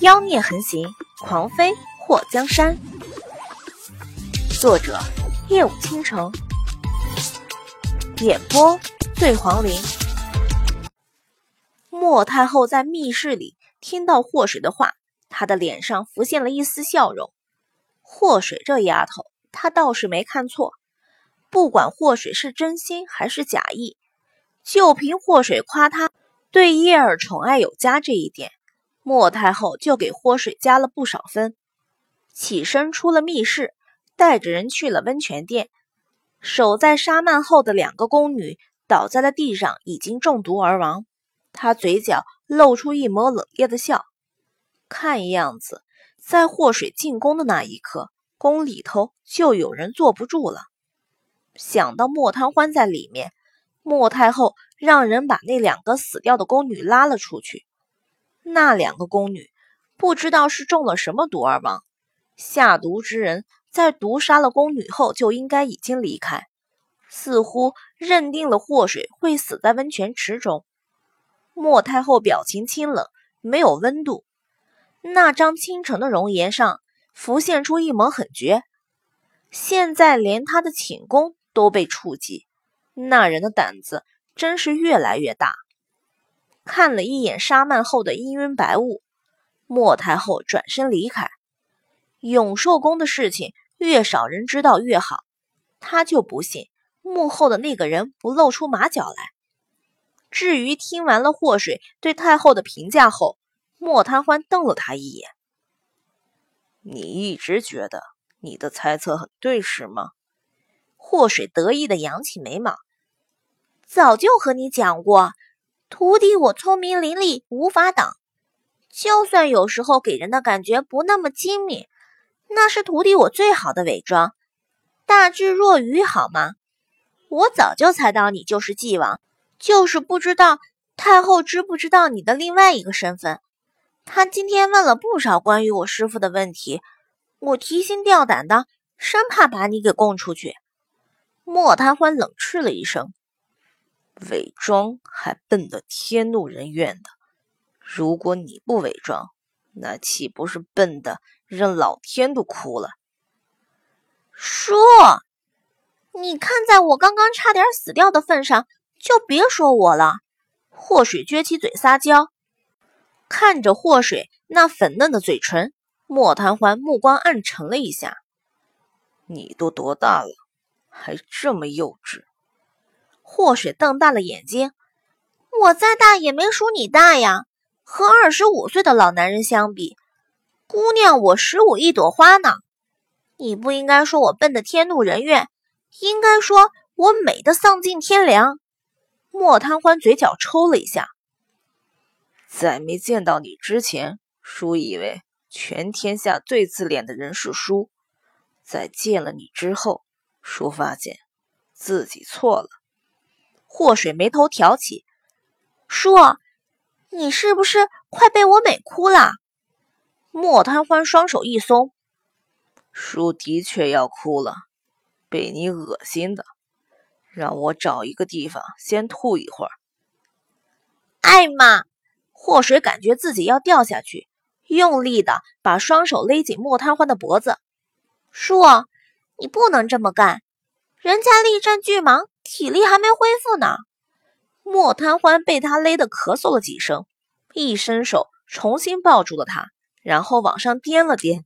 妖孽横行，狂飞祸江山。作者：夜舞倾城，演播：醉黄林。莫太后在密室里听到祸水的话，她的脸上浮现了一丝笑容。祸水这丫头，她倒是没看错。不管祸水是真心还是假意，就凭祸水夸她对叶儿宠爱有加这一点。莫太后就给祸水加了不少分，起身出了密室，带着人去了温泉殿。守在纱幔后的两个宫女倒在了地上，已经中毒而亡。她嘴角露出一抹冷冽的笑，看样子在祸水进宫的那一刻，宫里头就有人坐不住了。想到莫贪欢在里面，莫太后让人把那两个死掉的宫女拉了出去。那两个宫女不知道是中了什么毒而亡，下毒之人在毒杀了宫女后就应该已经离开，似乎认定了祸水会死在温泉池中。莫太后表情清冷，没有温度，那张倾城的容颜上浮现出一抹狠绝。现在连她的寝宫都被触及，那人的胆子真是越来越大。看了一眼纱幔后的氤氲白雾，莫太后转身离开。永寿宫的事情越少人知道越好，她就不信幕后的那个人不露出马脚来。至于听完了祸水对太后的评价后，莫贪欢瞪了他一眼：“你一直觉得你的猜测很对是吗？”祸水得意的扬起眉毛：“早就和你讲过。”徒弟，我聪明伶俐，无法挡。就算有时候给人的感觉不那么精明，那是徒弟我最好的伪装。大智若愚，好吗？我早就猜到你就是纪王，就是不知道太后知不知道你的另外一个身份。他今天问了不少关于我师傅的问题，我提心吊胆的，生怕把你给供出去。莫贪欢冷斥了一声。伪装还笨得天怒人怨的，如果你不伪装，那岂不是笨的让老天都哭了？叔，你看在我刚刚差点死掉的份上，就别说我了。祸水撅起嘴撒娇，看着祸水那粉嫩的嘴唇，莫贪欢目光暗沉了一下。你都多大了，还这么幼稚？祸水瞪大了眼睛，我再大也没数你大呀。和二十五岁的老男人相比，姑娘我十五一朵花呢。你不应该说我笨的天怒人怨，应该说我美的丧尽天良。莫贪欢嘴角抽了一下，在没见到你之前，叔以为全天下最自恋的人是叔；在见了你之后，叔发现自己错了。祸水眉头挑起，叔，你是不是快被我美哭了？莫贪欢双手一松，叔的确要哭了，被你恶心的，让我找一个地方先吐一会儿。艾玛，祸水感觉自己要掉下去，用力的把双手勒紧莫贪欢的脖子。叔，你不能这么干，人家力战巨蟒。体力还没恢复呢，莫贪欢被他勒得咳嗽了几声，一伸手重新抱住了他，然后往上颠了颠。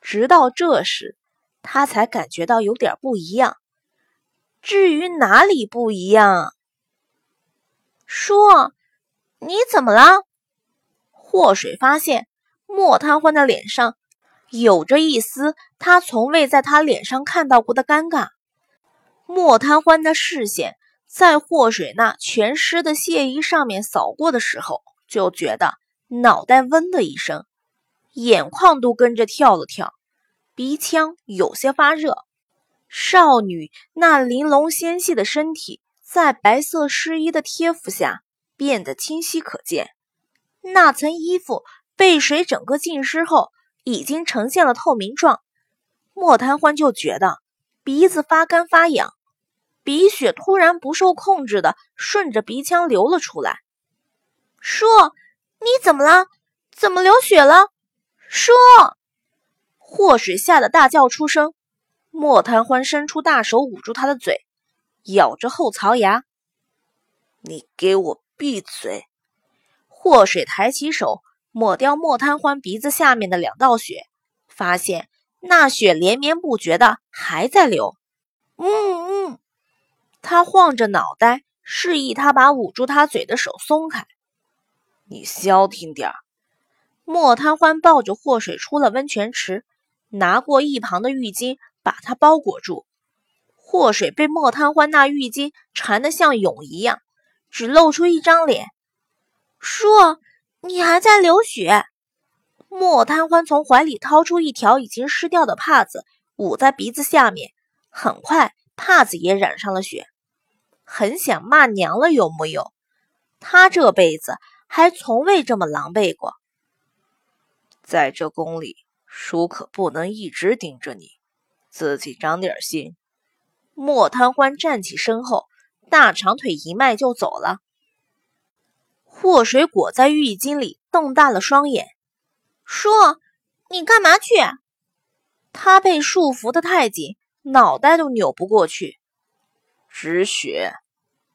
直到这时，他才感觉到有点不一样。至于哪里不一样，叔，你怎么了？祸水发现莫贪欢的脸上有着一丝他从未在他脸上看到过的尴尬。莫贪欢的视线在祸水那全湿的亵衣上面扫过的时候，就觉得脑袋嗡的一声，眼眶都跟着跳了跳，鼻腔有些发热。少女那玲珑纤细的身体在白色湿衣的贴服下变得清晰可见，那层衣服被水整个浸湿后，已经呈现了透明状。莫贪欢就觉得鼻子发干发痒。鼻血突然不受控制的顺着鼻腔流了出来。叔，你怎么了？怎么流血了？说！祸水吓得大叫出声。莫贪欢伸出大手捂住他的嘴，咬着后槽牙：“你给我闭嘴！”祸水抬起手抹掉莫贪欢鼻子下面的两道血，发现那血连绵不绝的还在流。嗯嗯，他晃着脑袋，示意他把捂住他嘴的手松开。你消停点儿。莫贪欢抱着祸水出了温泉池，拿过一旁的浴巾把它包裹住。祸水被莫贪欢那浴巾缠得像蛹一样，只露出一张脸。叔，你还在流血。莫贪欢从怀里掏出一条已经湿掉的帕子，捂在鼻子下面。很快，帕子也染上了血。很想骂娘了，有木有？他这辈子还从未这么狼狈过。在这宫里，叔可不能一直盯着你，自己长点心。莫贪欢站起身后，大长腿一迈就走了。祸水裹在浴巾里，瞪大了双眼：“叔，你干嘛去？”他被束缚的太紧，脑袋都扭不过去。止血。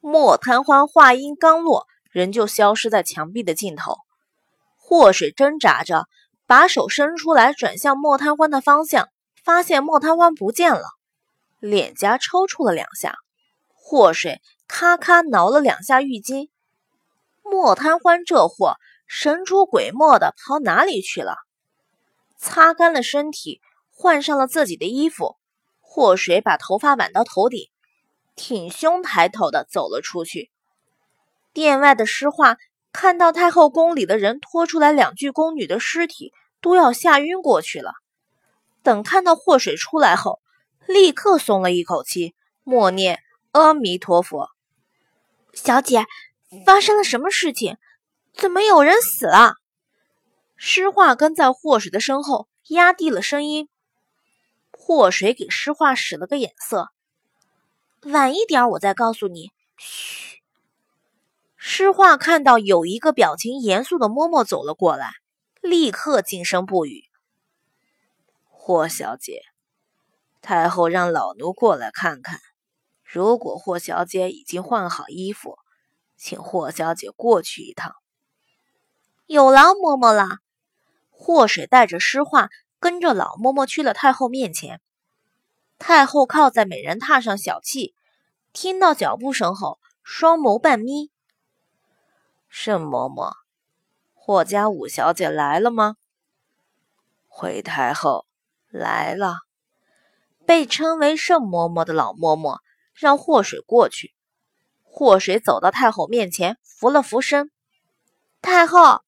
莫贪欢话音刚落，人就消失在墙壁的尽头。祸水挣扎着把手伸出来，转向莫贪欢的方向，发现莫贪欢不见了，脸颊抽搐了两下。祸水咔咔挠了两下浴巾。莫贪欢这货神出鬼没的跑哪里去了？擦干了身体，换上了自己的衣服。祸水把头发挽到头顶，挺胸抬头的走了出去。殿外的诗画看到太后宫里的人拖出来两具宫女的尸体，都要吓晕过去了。等看到祸水出来后，立刻松了一口气，默念阿弥陀佛。小姐。发生了什么事情？怎么有人死了？诗画跟在祸水的身后，压低了声音。祸水给诗画使了个眼色，晚一点我再告诉你。嘘。诗画看到有一个表情严肃的嬷嬷走了过来，立刻静声不语。霍小姐，太后让老奴过来看看。如果霍小姐已经换好衣服。请霍小姐过去一趟。有劳嬷嬷了。祸水带着诗画跟着老嬷嬷去了太后面前。太后靠在美人榻上小憩，听到脚步声后，双眸半眯。盛嬷嬷，霍家五小姐来了吗？回太后来了。被称为盛嬷嬷的老嬷嬷让祸水过去。祸水走到太后面前，扶了扶身。太后，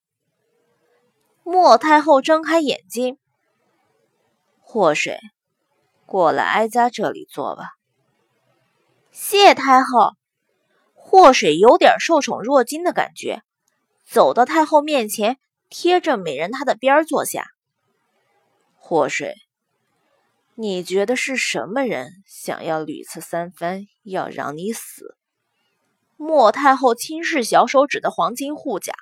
莫太后睁开眼睛。祸水，过来哀家这里坐吧。谢太后。祸水有点受宠若惊的感觉，走到太后面前，贴着美人她的边坐下。祸水，你觉得是什么人想要屡次三番要让你死？莫太后轻视小手指的黄金护甲。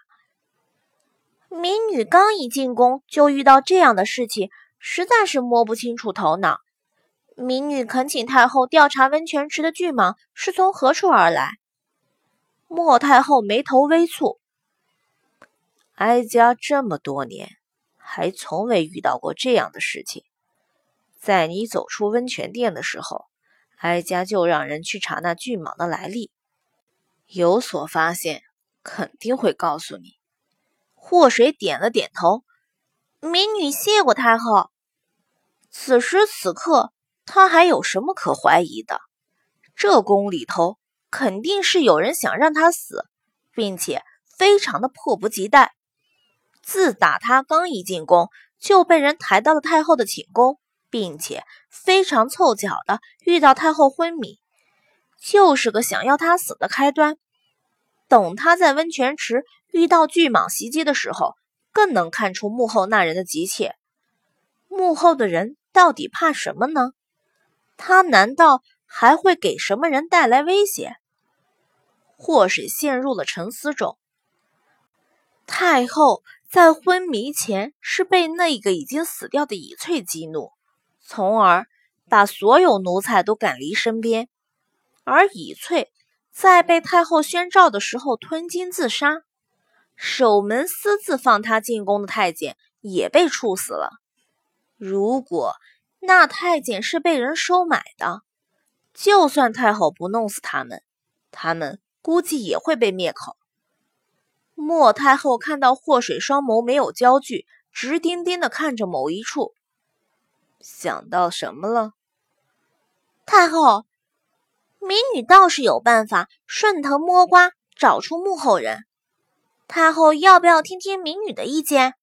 民女刚一进宫就遇到这样的事情，实在是摸不清楚头脑。民女恳请太后调查温泉池的巨蟒是从何处而来。莫太后眉头微蹙，哀家这么多年还从未遇到过这样的事情。在你走出温泉殿的时候，哀家就让人去查那巨蟒的来历。有所发现，肯定会告诉你。祸水点了点头，民女谢过太后。此时此刻，他还有什么可怀疑的？这宫里头肯定是有人想让他死，并且非常的迫不及待。自打他刚一进宫，就被人抬到了太后的寝宫，并且非常凑巧的遇到太后昏迷。就是个想要他死的开端。等他在温泉池遇到巨蟒袭击的时候，更能看出幕后那人的急切。幕后的人到底怕什么呢？他难道还会给什么人带来威胁？祸水陷入了沉思中。太后在昏迷前是被那个已经死掉的乙翠激怒，从而把所有奴才都赶离身边，而乙翠在被太后宣召的时候吞金自杀，守门私自放他进宫的太监也被处死了。如果那太监是被人收买的，就算太后不弄死他们，他们估计也会被灭口。莫太后看到祸水双眸没有焦距，直盯盯的看着某一处，想到什么了？太后，民女倒是有办法顺藤摸瓜找出幕后人，太后要不要听听民女的意见？